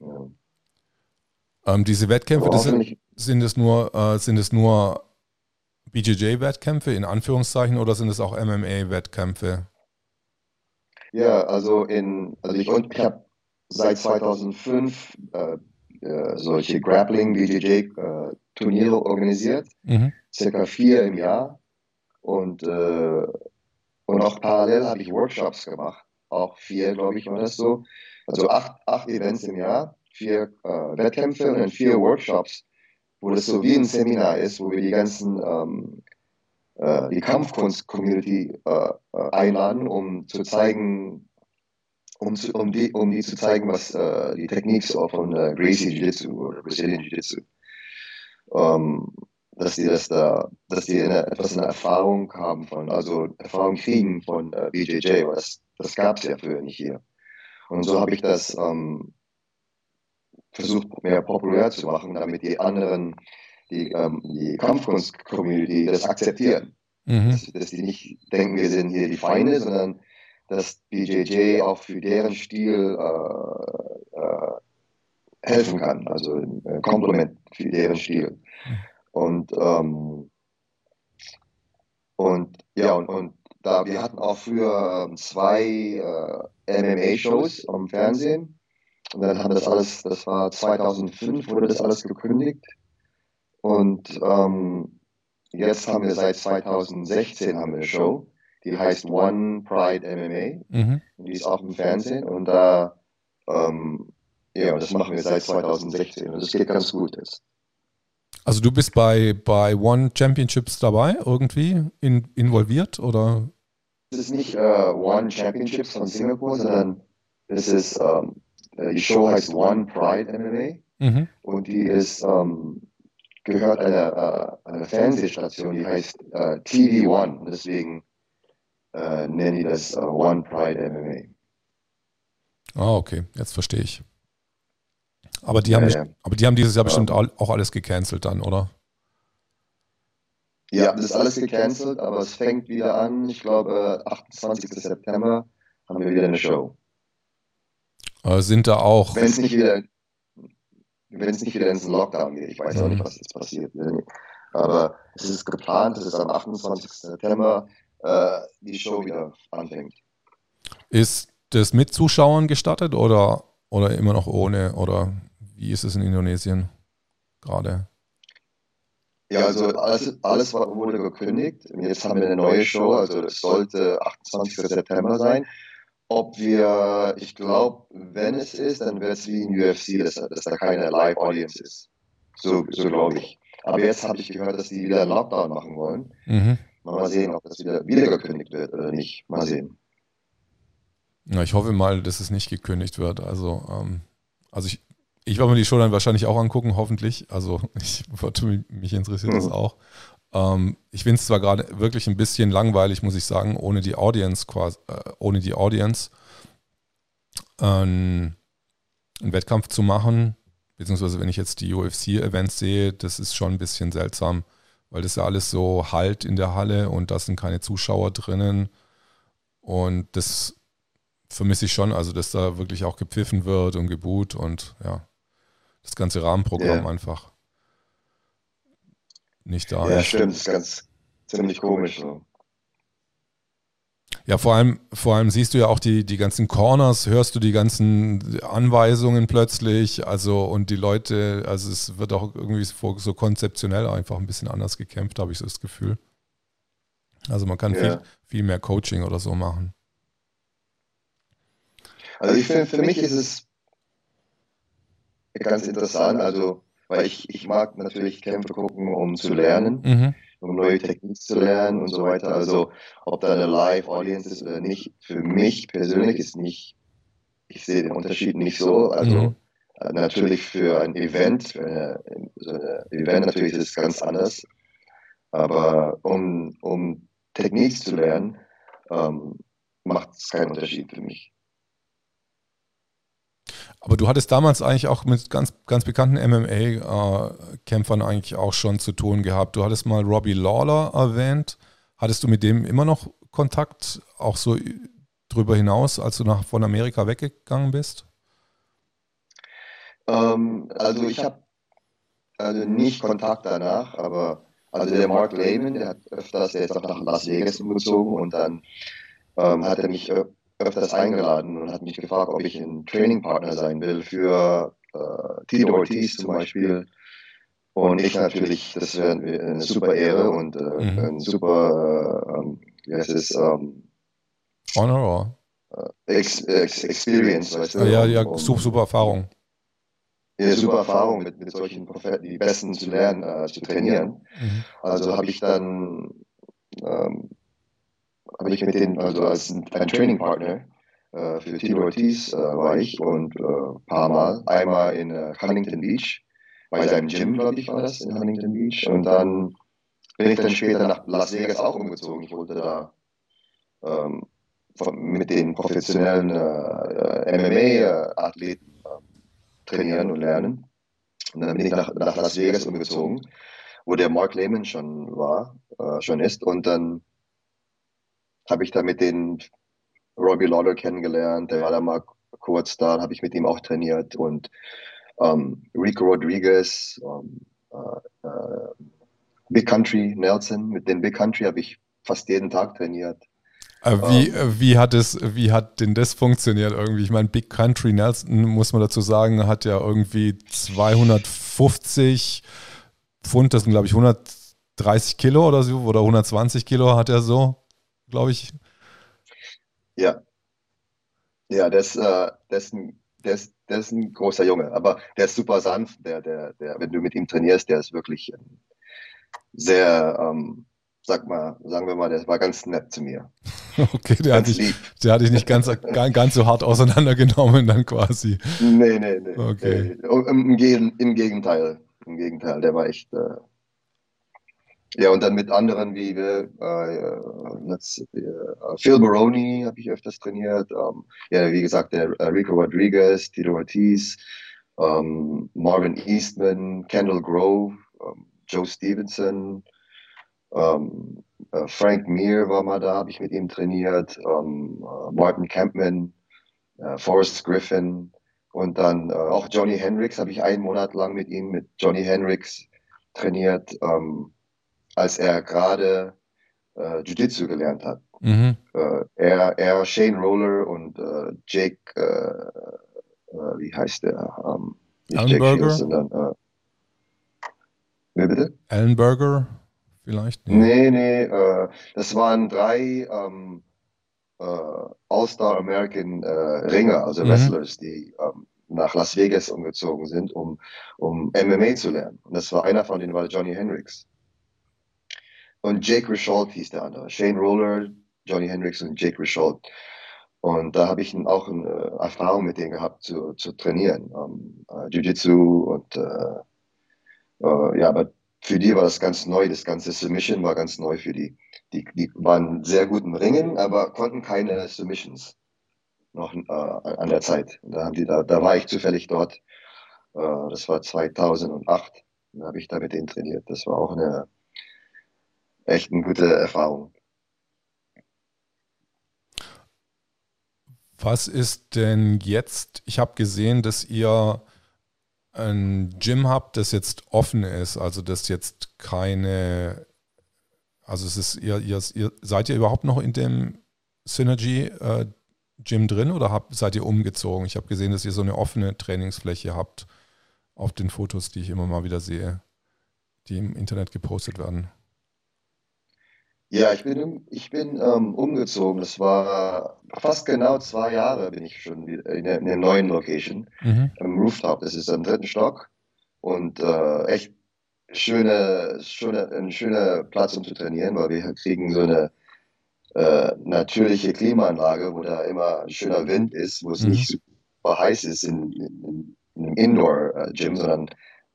Ja. Ähm, diese Wettkämpfe, das sind, sind, es nur, äh, sind es nur BJJ-Wettkämpfe in Anführungszeichen oder sind es auch MMA-Wettkämpfe? Ja, also in, also ich, ich habe seit 2005 äh, äh, solche Grappling BJJ äh, Turniere organisiert, mhm. circa vier im Jahr. Und äh, und auch parallel habe ich Workshops gemacht, auch vier, glaube ich, war das so, also acht, acht Events im Jahr vier äh, Wettkämpfe und dann vier Workshops, wo das so wie ein Seminar ist, wo wir die ganzen ähm, äh, die Kampfkunst-Community äh einladen, um zu zeigen, um, zu, um, die, um die zu zeigen, was äh, die Technik von äh, Gracie Jiu-Jitsu oder Brazilian Jiu-Jitsu, ähm, dass die das da, dass die eine, etwas eine Erfahrung haben von, also Erfahrung kriegen von äh, BJJ, weil das, das gab es ja früher nicht hier. Und so habe ich das ähm, versucht mehr populär zu machen, damit die anderen, die, ähm, die Kampfkunst-Community das akzeptieren. Mhm. Dass, dass, die nicht denken, wir sind hier die Feinde, sondern dass BJJ auch für deren Stil äh, äh, helfen kann, also ein Kompliment für deren Stil. Und, ähm, und ja, und, und da wir hatten auch früher ähm, zwei äh, MMA-Shows am Fernsehen und dann haben das alles, das war 2005, wurde das alles gekündigt. Und ähm, jetzt haben wir seit 2016 haben wir eine Show, die heißt One Pride MMA. Mhm. Die ist auch im Fernsehen und da, ähm, ja, das machen wir seit 2016 und das geht ganz gut jetzt. Also du bist bei, bei One Championships dabei, irgendwie in, involviert oder? Es ist nicht uh, One Championships von Singapur, sondern es ist, um, ähm, die Show heißt One Pride MMA mhm. und die ist, um, ähm, gehört einer, uh, einer Fernsehstation, die heißt uh, äh, TV One. Deswegen uh, nennen die das One Pride MMA. Ah, okay, jetzt verstehe ich. Aber die, haben, ja, ja. aber die haben dieses Jahr bestimmt auch alles gecancelt dann, oder? Ja, das ist alles gecancelt, aber es fängt wieder an. Ich glaube, 28. September haben wir wieder eine Show. Aber sind da auch. Wenn es nicht wieder, wenn es nicht wieder ins Lockdown geht, ich weiß mhm. auch nicht, was jetzt passiert. Aber es ist geplant, es am 28. September äh, die Show wieder anfängt. Ist das mit Zuschauern gestattet oder, oder immer noch ohne? Oder wie ist es in Indonesien gerade? Ja, also alles, alles wurde gekündigt. Jetzt haben wir eine neue Show, also es sollte 28. September sein. Ob wir, ich glaube, wenn es ist, dann wird es wie in UFC, dass, dass da keine Live-Audience ist. So, so glaube ich. Aber jetzt habe ich gehört, dass die wieder einen Lockdown machen wollen. Mhm. Mal sehen, ob das wieder, wieder gekündigt wird oder nicht. Mal sehen. Ja, ich hoffe mal, dass es nicht gekündigt wird. Also, ähm, also ich, ich werde mir die Show dann wahrscheinlich auch angucken, hoffentlich. Also ich mich interessiert das mhm. auch. Ähm, ich finde es zwar gerade wirklich ein bisschen langweilig, muss ich sagen, ohne die Audience quasi, äh, ohne die Audience äh, einen Wettkampf zu machen, beziehungsweise wenn ich jetzt die UFC-Events sehe, das ist schon ein bisschen seltsam, weil das ja alles so halt in der Halle und da sind keine Zuschauer drinnen. Und das vermisse ich schon, also dass da wirklich auch gepfiffen wird und geboot und ja das ganze Rahmenprogramm yeah. einfach nicht da ja, ist. Ja, stimmt, das ist ganz ziemlich komisch so. Ja, vor allem, vor allem siehst du ja auch die, die ganzen Corners, hörst du die ganzen Anweisungen plötzlich, also und die Leute, also es wird auch irgendwie so, konzeptionell einfach ein bisschen anders gekämpft, habe ich so das Gefühl. Also man kann ja. viel, viel mehr Coaching oder so machen. Also ich finde, für mich ist es ganz interessant. Also, weil ich, ich mag natürlich Kämpfe gucken, um zu lernen, mhm. Um neue Techniken zu lernen und so weiter. Also, ob da eine Live-Audience ist oder nicht, für mich persönlich ist nicht, ich sehe den Unterschied nicht so. Also, mhm. Äh, natürlich für ein Event, für eine, so ein Event natürlich ist es ganz anders. Aber um, um Technik zu lernen, ähm, macht es keinen Unterschied für mich. Aber du hattest damals eigentlich auch mit ganz, ganz bekannten MMA-Kämpfern eigentlich auch schon zu tun gehabt. Du hattest mal Robbie Lawler erwähnt. Hattest du mit dem immer noch Kontakt, auch so drüber hinaus, als du nach, von Amerika weggegangen bist? Ähm, also ich habe also nicht Kontakt danach, aber also der Mark Lehman, der hat öfters jetzt auch nach Las Vegas umgezogen und dann ähm, hat er mich öfters eingeladen und hat mich gefragt, ob ich ein Trainingpartner sein will für äh, Tito Ortiz zum Beispiel. Und ich natürlich, das wäre eine super Ehre und äh, mhm. ein super, äh, wie heißt es, ähm, Honor äh, Ex, Ex, Experience, weißt du? Ja, ja, um, super, super Erfahrung. Ja, super Erfahrung mit, mit solchen Propheten, die Besten zu lernen, äh, zu trainieren. Mhm. Also habe ich dann ähm, habe ich mit denen, also als ein, ein Trainingpartner äh, für Tito Ortiz äh, war ich und ein äh, paar Mal. Einmal in äh, Huntington Beach, bei seinem Gym, glaube ich, war das, in Huntington Beach. Und dann bin ich dann später nach Las Vegas auch umgezogen. Ich wollte da ähm, mit den professionellen äh, MMA-Athleten trainieren und lernen. Und dann bin ich nach, nach Las Vegas umgezogen, wo der Mark Lehman schon war, äh, schon ist. Und dann habe ich da mit den Robbie Lawler kennengelernt, der war da mal kurz da, habe ich mit ihm auch trainiert und ähm, Rico Rodriguez, ähm, äh, äh, Big Country Nelson, mit dem Big Country habe ich fast jeden Tag trainiert. Äh, wie, ähm, wie, hat es, wie hat denn das funktioniert irgendwie? Ich meine, Big Country Nelson, muss man dazu sagen, hat ja irgendwie 250 Pfund, das sind glaube ich 130 Kilo oder so, oder 120 Kilo hat er so. Glaube ich. Ja. Ja, das, äh, das, das, das ist ein großer Junge, aber der ist super sanft. Der, der, der, wenn du mit ihm trainierst, der ist wirklich sehr, ähm, sag mal, sagen wir mal, der war ganz nett zu mir. Okay, der, hat dich, der hat dich nicht ganz, ganz so hart auseinandergenommen dann quasi. Nee, nee, nee. Okay. Nee. Im, Im, Gegenteil. Im Gegenteil, der war echt. Äh, ja, und dann mit anderen wie wir, äh, äh, Phil Baroni habe ich öfters trainiert. Ähm, ja, wie gesagt, der äh, Rico Rodriguez, Tito Ortiz, ähm, Marvin Eastman, Kendall Grove, ähm, Joe Stevenson, ähm, äh, Frank Mir war mal da, habe ich mit ihm trainiert, ähm, äh, Martin Campman, äh, Forrest Griffin und dann äh, auch Johnny Hendricks habe ich einen Monat lang mit ihm, mit Johnny Hendricks trainiert, ähm, als er gerade äh, Jiu-Jitsu gelernt hat. Mhm. Äh, er, er, Shane Roller und Jake, wie heißt der? Ähm, Ellenberger? Sondern, wie bitte? Ellenberger? vielleicht? Nee, nee, nee äh, das waren drei ähm, äh, All-Star American äh, Ringer, also mhm. Wrestlers, die ähm, nach Las Vegas umgezogen sind, um, um MMA zu lernen. Und das war einer von denen, war Johnny Hendricks. Und Jake Risholt hieß der andere. Shane Roller, Johnny Hendricks und Jake Risholt. Und da habe ich auch eine Erfahrung mit denen gehabt, zu, zu trainieren. Um, ähm, uh, Jiu-Jitsu und uh, uh, ja, aber für die war das ganz neu, das ganze Submission war ganz neu für die. Die, die waren sehr gut im Ringen, aber konnten keine Submissions noch äh, an der Zeit. Da, haben die da, da war ich zufällig dort. Äh, das war 2008. Da habe ich da mit denen trainiert. Das war auch eine echt eine gute Erfahrung. Was ist denn jetzt? Ich habe gesehen, dass ihr ein Gym habt, das jetzt offen ist, also das jetzt keine, also es ist, ihr, ihr, ihr seid ihr überhaupt noch in dem Synergy äh, Gym drin oder habt, seid ihr umgezogen? Ich habe gesehen, dass ihr so eine offene Trainingsfläche habt auf den Fotos, die ich immer mal wieder sehe, die im Internet gepostet werden. Ja, ich bin, ich bin ähm, umgezogen. Das war fast genau zwei Jahre bin ich schon in der, in der neuen Location, mhm. im Rooftop. Das ist am dritten Stock und äh, echt schöne, schöne, ein schöner Platz, um zu trainieren, weil wir kriegen so eine äh, natürliche Klimaanlage, wo da immer ein schöner Wind ist, wo es mhm. nicht super heiß ist in, in, in einem Indoor-Gym, sondern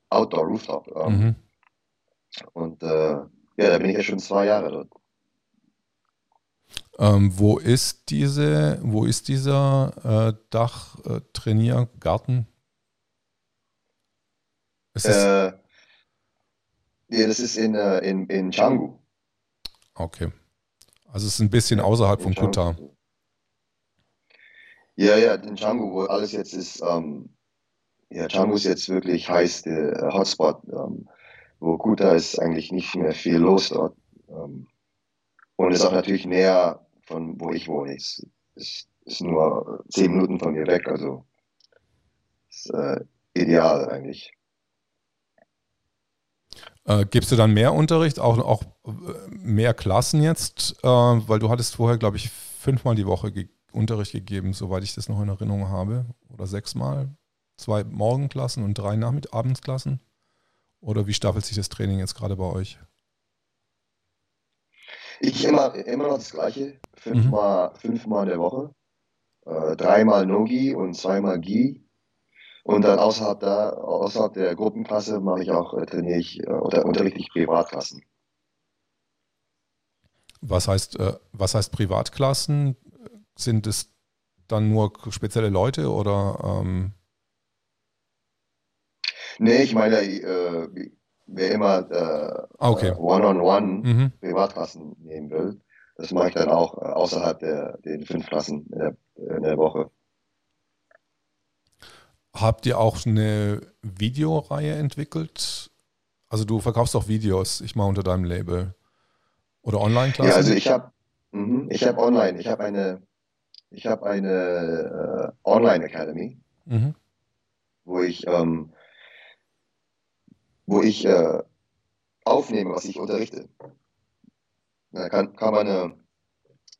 Outdoor-Rooftop. Ähm. Mhm. Und äh, ja, da bin ich ja schon zwei Jahre dort. Ähm, wo ist diese, wo ist dieser äh, Dach-Trainiergarten? Äh, äh, ja, das ist in, äh, in, in Canggu. Okay. Also es ist ein bisschen außerhalb in von Kuta. Ja, ja, in Canggu, wo alles jetzt ist, ähm, ja, Canggu ist jetzt wirklich heiß, der Hotspot. Ähm, wo Kuta ist eigentlich nicht mehr viel los dort. Ähm, und ist auch natürlich näher von wo ich wohne. Es ist, ist nur zehn Minuten von mir weg, also ist äh, ideal eigentlich. Äh, gibst du dann mehr Unterricht, auch, auch äh, mehr Klassen jetzt? Äh, weil du hattest vorher, glaube ich, fünfmal die Woche ge Unterricht gegeben, soweit ich das noch in Erinnerung habe. Oder sechsmal. Zwei Morgenklassen und drei Nachmittabendsklassen. Oder wie staffelt sich das Training jetzt gerade bei euch? Ich immer, immer noch das Gleiche. Fünfmal, mhm. fünfmal in der Woche. Äh, dreimal Nogi und zweimal Gi. Und dann außerhalb, da, außerhalb der Gruppenklasse mache ich auch, äh, trainiere ich äh, oder unterrichte ich Privatklassen. Was heißt, äh, was heißt Privatklassen? Sind es dann nur spezielle Leute oder? Ähm Nee, ich meine, äh, wer immer äh, ah, okay. äh, One-on-One mhm. Privatklassen nehmen will, das mache ich dann auch äh, außerhalb der den fünf Klassen in der, in der Woche. Habt ihr auch eine Videoreihe entwickelt? Also du verkaufst auch Videos, ich mal unter deinem Label. Oder Online-Klassen? Ja, also ich habe mhm, ich habe online, ich habe eine ich habe eine äh, Online Academy, mhm. wo ich ähm, wo ich äh, aufnehme, was ich unterrichte. Da kann, kann man eine,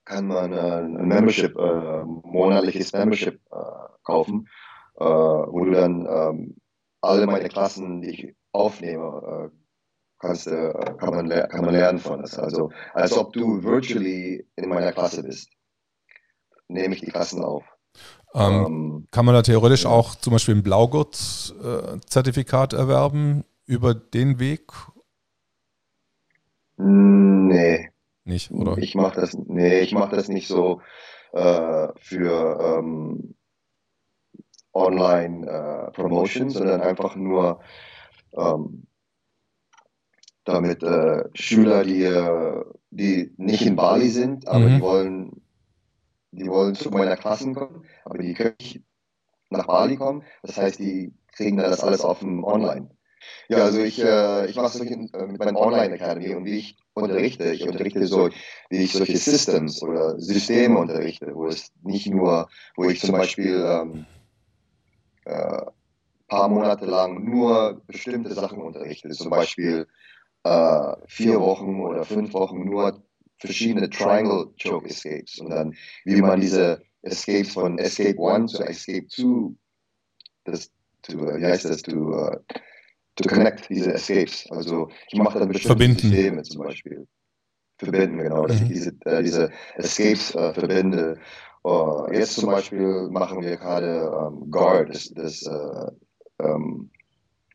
kann man äh, ein Membership, äh, monatliches Membership äh, kaufen, äh, wo du dann ähm, alle meine Klassen, die ich aufnehme, äh, kannst, äh, kann, man kann man lernen von. Das. Also als ob du virtually in meiner Klasse bist, nehme ich die Klassen auf. Ähm, ähm, kann man da theoretisch ja. auch zum Beispiel ein Blaugurt-Zertifikat erwerben über den Weg? Nee. Nicht, oder? Ich mache das, nee, ich mache das nicht so äh, für ähm, Online-Promotion, äh, sondern einfach nur ähm, damit äh, Schüler, die, äh, die nicht in Bali sind, aber mhm. die wollen die wollen zu meiner Klasse kommen, aber die können nicht nach Bali kommen. Das heißt, die kriegen dann das alles auf dem Online. Ja, also ich, äh, ich mache es äh, mit meinem Online Academy und wie ich unterrichte, ich unterrichte so, wie ich solche Systems oder Systeme unterrichte, wo es nicht nur, wo ich zum Beispiel ähm, äh, paar Monate lang nur bestimmte Sachen unterrichte, zum Beispiel äh, vier Wochen oder fünf Wochen nur verschiedene Triangle Choke Escapes und dann wie man diese Escapes von Escape 1 zu Escape 2 das, to, wie heißt das, to, uh, to connect diese Escapes. Also ich mache dann bestimmte verbinden. Systeme zum Beispiel. Verbinden, genau, dass ich mhm. diese, äh, diese Escapes äh, verbinde. Uh, jetzt zum Beispiel machen wir gerade ähm, Guard, das, das uh, um,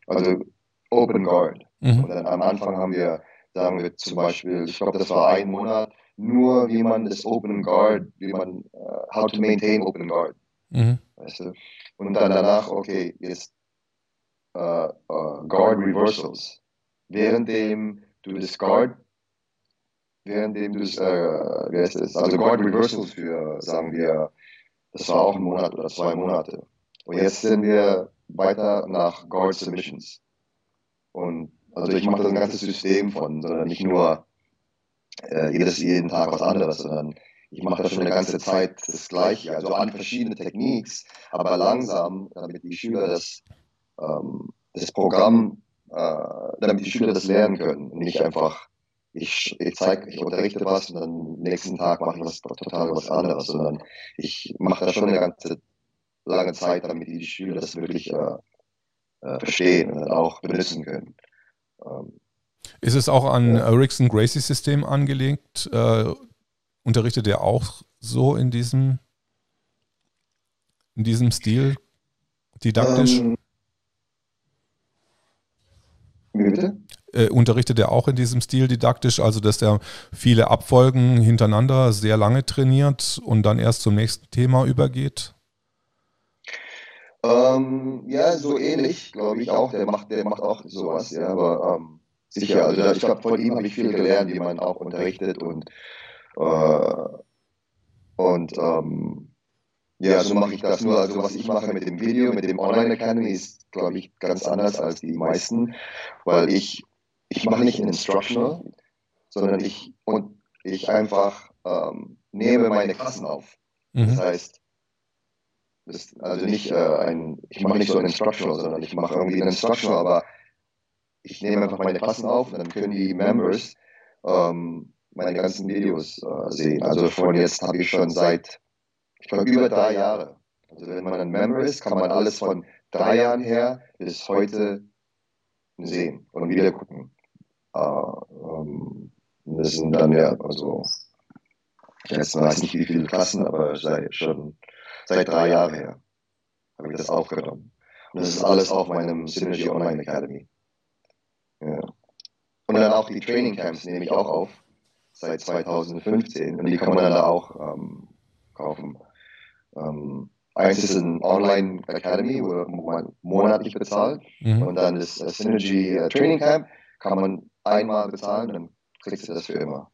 also Open Guard. Mhm. Und dann am Anfang haben wir, sagen wir zum Beispiel, ich glaube, das war ein Monat, nur wie man das Open Guard, wie man, uh, how to maintain Open Guard. Mhm. Weißt du? Und dann danach, okay, jetzt uh, uh, Guard Reversals. Währenddem du das Guard, währenddem du das, äh, wie heißt das, also Guard Reversals für, sagen wir, das war auch ein Monat oder zwei Monate. Und jetzt sind wir weiter nach Guard Submissions. Und also ich mache das ein ganzes System von, sondern nicht nur äh, jedes, jeden Tag was anderes, sondern ich mache das schon eine ganze Zeit das Gleiche, also an verschiedene Techniks, aber langsam, damit die Schüler das, ähm, das Programm, äh, damit die Schüler das lernen können und nicht einfach, ich, ich zeige, ich unterrichte was und dann nächsten Tag mache ich was total was anderes, sondern ich mache das schon eine ganze lange Zeit, damit die Schüler das wirklich äh, äh, verstehen und auch benutzen können. Ähm, ist es auch an ja. Ericsson Gracie System angelegt? Äh, unterrichtet er auch so in diesem, in diesem Stil didaktisch? Ähm, wie bitte? Äh, unterrichtet er auch in diesem Stil didaktisch, also dass er viele Abfolgen hintereinander sehr lange trainiert und dann erst zum nächsten Thema übergeht? Ähm, ja, so ähnlich, glaube ich auch. Der macht, der macht auch sowas, ja, aber ähm, sicher. Also ich glaube, von ihm habe ich viel gelernt, wie man auch unterrichtet und äh, und ähm, ja, so mache ich das nur. Also was ich mache mit dem Video, mit dem Online Academy ist, glaube ich, ganz anders als die meisten, weil ich ich mache nicht ein Instructional, sondern ich und ich einfach ähm, nehme meine Klassen auf. Mhm. Das heißt, das also nicht äh, ein, ich mache nicht so ein Instructional, sondern ich mache irgendwie ein Instructional, aber ich nehme einfach meine Klassen auf und dann können die Members ähm, meine ganzen Videos äh, sehen. Also von jetzt habe ich schon seit, ich glaube, über drei Jahre. Also wenn man ein Member ist, kann man alles von drei Jahren her bis heute sehen und wieder gucken. Äh, ähm, das sind dann ja, also, jetzt weiß nicht wie viele Klassen, aber seit, schon seit drei Jahren her habe ich das aufgenommen. Und das ist alles auf meinem Synergy Online Academy. Ja. Und dann auch die Training Camps nehme ich auch auf, seit 2015. Und die kann man dann da auch ähm, kaufen. Ähm, eins ist ein Online Academy, wo man monatlich bezahlt. Mhm. Und dann das Synergy äh, Training Camp kann man einmal bezahlen, dann kriegst du das für immer.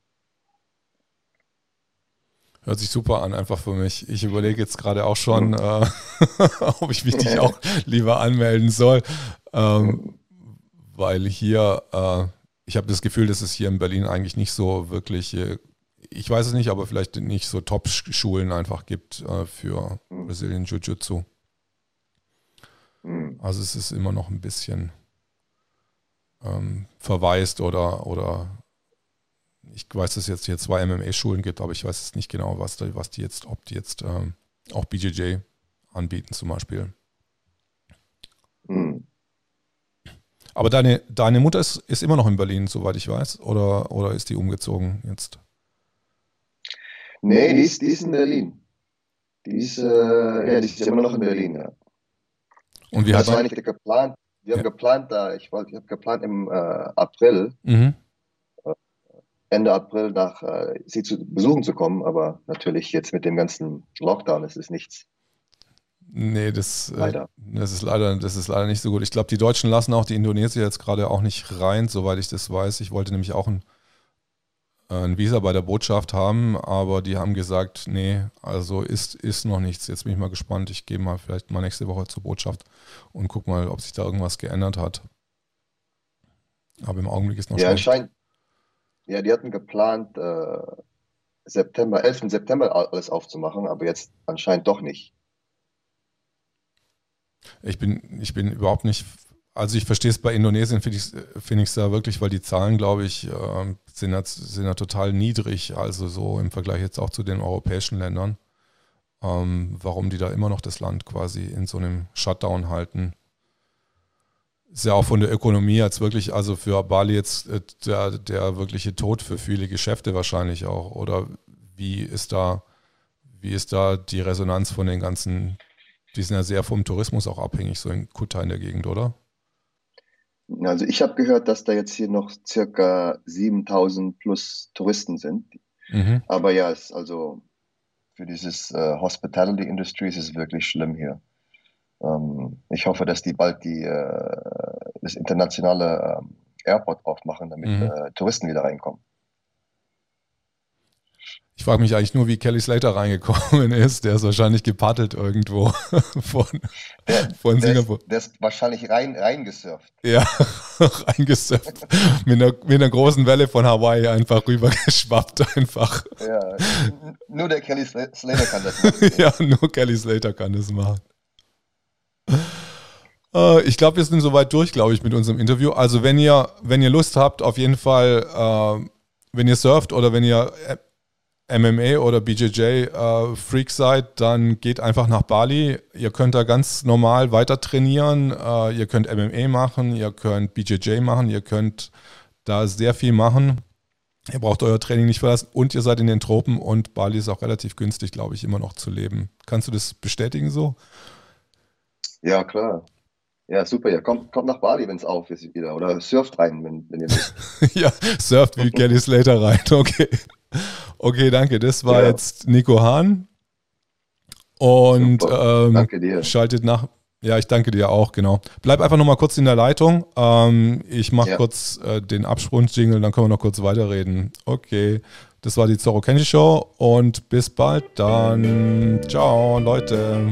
Hört sich super an, einfach für mich. Ich überlege jetzt gerade auch schon, mhm. äh, ob ich mich nicht auch lieber anmelden soll, ähm, weil hier, äh, ich habe das Gefühl, dass es hier in Berlin eigentlich nicht so wirklich, äh, ich weiß es nicht, aber vielleicht nicht so Top-Schulen einfach gibt äh, für mhm. Brazilian Jiu-Jitsu. Mhm. Also es ist immer noch ein bisschen ähm, verwaist oder, oder ich weiß, dass es jetzt hier zwei MMA-Schulen gibt, aber ich weiß jetzt nicht genau, was, was die jetzt, ob die jetzt ähm, auch BJJ anbieten zum Beispiel. Mhm. Aber deine, deine Mutter ist, ist immer noch in Berlin, soweit ich weiß, oder, oder ist die umgezogen jetzt? Nee, die ist, die ist in Berlin. Die ist, äh, ja, die ist immer noch in Berlin, ja. Und wie das war eigentlich geplant. Wir haben ja. geplant, da, ich wollte, ich habe geplant im äh, April, mhm. äh, Ende April nach äh, sie zu besuchen zu kommen, aber natürlich jetzt mit dem ganzen Lockdown ist es nichts. Nee, das, äh, leider. das, ist leider, das ist leider nicht so gut. Ich glaube, die Deutschen lassen auch die Indonesier jetzt gerade auch nicht rein, soweit ich das weiß. Ich wollte nämlich auch ein, ein Visa bei der Botschaft haben, aber die haben gesagt, nee, also ist, ist noch nichts. Jetzt bin ich mal gespannt. Ich gehe mal vielleicht mal nächste Woche zur Botschaft und gucke mal, ob sich da irgendwas geändert hat. Aber im Augenblick ist noch Ja, scheint. Ja, die hatten geplant, äh, September, 11. September alles aufzumachen, aber jetzt anscheinend doch nicht. Ich bin, ich bin überhaupt nicht, also ich verstehe es bei Indonesien, finde ich es da wirklich, weil die Zahlen, glaube ich, äh, sind, da, sind da total niedrig, also so im Vergleich jetzt auch zu den europäischen Ländern. Ähm, warum die da immer noch das Land quasi in so einem Shutdown halten. Ist ja auch von der Ökonomie jetzt wirklich, also für Bali jetzt äh, der, der wirkliche Tod für viele Geschäfte wahrscheinlich auch. Oder wie ist da, wie ist da die Resonanz von den ganzen die sind ja sehr vom Tourismus auch abhängig, so in Kuta in der Gegend, oder? Also ich habe gehört, dass da jetzt hier noch circa 7000 plus Touristen sind. Mhm. Aber ja, es, also für dieses äh, Hospitality Industry ist es wirklich schlimm hier. Ähm, ich hoffe, dass die bald die, äh, das internationale äh, Airport aufmachen, damit mhm. Äh, Touristen wieder reinkommen. Ich frage mich eigentlich nur, wie Kelly Slater reingekommen ist. Der ist wahrscheinlich gepaddelt irgendwo von, der, von der Singapur. Ist, der ist wahrscheinlich rein, reingesurft. Ja, reingesurft. mit, einer, mit einer großen Welle von Hawaii einfach rübergeschwappt einfach. Ja, nur der Kelly Slater kann das machen. ja, nur Kelly Slater kann das machen. Äh, ich glaube, wir sind soweit durch, glaube ich, mit unserem Interview. Also wenn ihr, wenn ihr Lust habt, auf jeden Fall, äh, wenn ihr surft oder wenn ihr MMA oder BJJ äh, Freak seid, dann geht einfach nach Bali. Ihr könnt da ganz normal weiter trainieren. Äh, ihr könnt MMA machen, ihr könnt BJJ machen, ihr könnt da sehr viel machen. Ihr braucht euer Training nicht verlassen und ihr seid in den Tropen und Bali ist auch relativ günstig, glaube ich, immer noch zu leben. Kannst du das bestätigen so? Ja, klar. Ja, super. Ja, kommt, kommt nach Bali, wenn es auf ist wieder. Oder surft rein, wenn, wenn ihr wisst. ja, surft wie Kelly Slater rein. Okay. Okay, danke. Das war ja. jetzt Nico Hahn. Und ähm, danke dir. schaltet nach. Ja, ich danke dir auch, genau. Bleib einfach nochmal kurz in der Leitung. Ähm, ich mache ja. kurz äh, den Absprung-Jingle, dann können wir noch kurz weiterreden. Okay, das war die Zorro Kenji Show und bis bald dann. Ciao, Leute.